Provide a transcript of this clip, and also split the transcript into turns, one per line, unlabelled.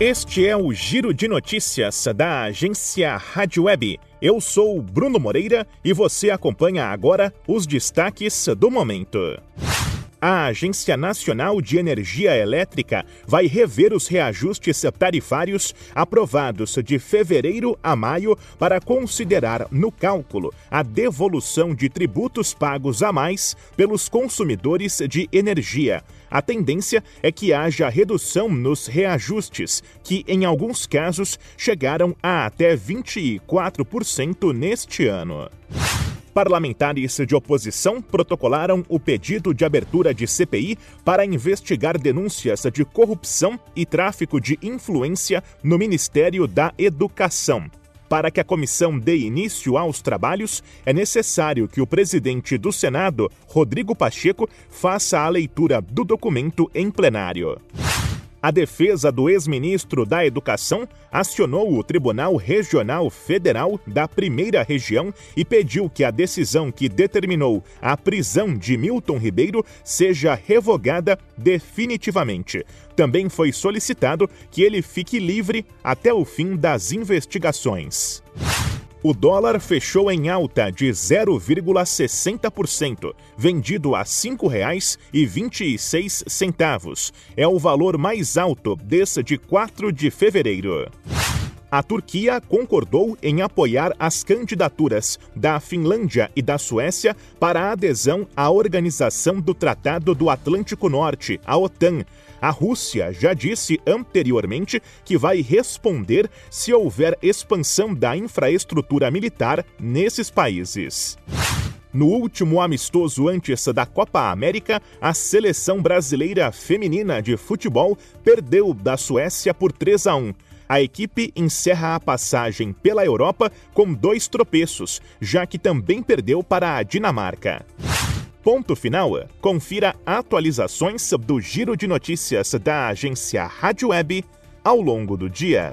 Este é o Giro de Notícias da agência Rádio Web. Eu sou Bruno Moreira e você acompanha agora os destaques do momento a Agência Nacional de Energia Elétrica vai rever os reajustes tarifários aprovados de fevereiro a maio para considerar no cálculo a devolução de tributos pagos a mais pelos consumidores de energia. A tendência é que haja redução nos reajustes, que em alguns casos chegaram a até 24% neste ano. Parlamentares de oposição protocolaram o pedido de abertura de CPI para investigar denúncias de corrupção e tráfico de influência no Ministério da Educação. Para que a comissão dê início aos trabalhos, é necessário que o presidente do Senado, Rodrigo Pacheco, faça a leitura do documento em plenário. A defesa do ex-ministro da Educação acionou o Tribunal Regional Federal da Primeira Região e pediu que a decisão que determinou a prisão de Milton Ribeiro seja revogada definitivamente. Também foi solicitado que ele fique livre até o fim das investigações. O dólar fechou em alta de 0,60%, vendido a R$ 5,26. É o valor mais alto desde 4 de fevereiro. A Turquia concordou em apoiar as candidaturas da Finlândia e da Suécia para a adesão à Organização do Tratado do Atlântico Norte, a OTAN, a Rússia já disse anteriormente que vai responder se houver expansão da infraestrutura militar nesses países. No último amistoso antes da Copa América, a seleção brasileira feminina de futebol perdeu da Suécia por 3 a 1. A equipe encerra a passagem pela Europa com dois tropeços, já que também perdeu para a Dinamarca. Ponto final. Confira atualizações do Giro de Notícias da agência Rádio Web ao longo do dia.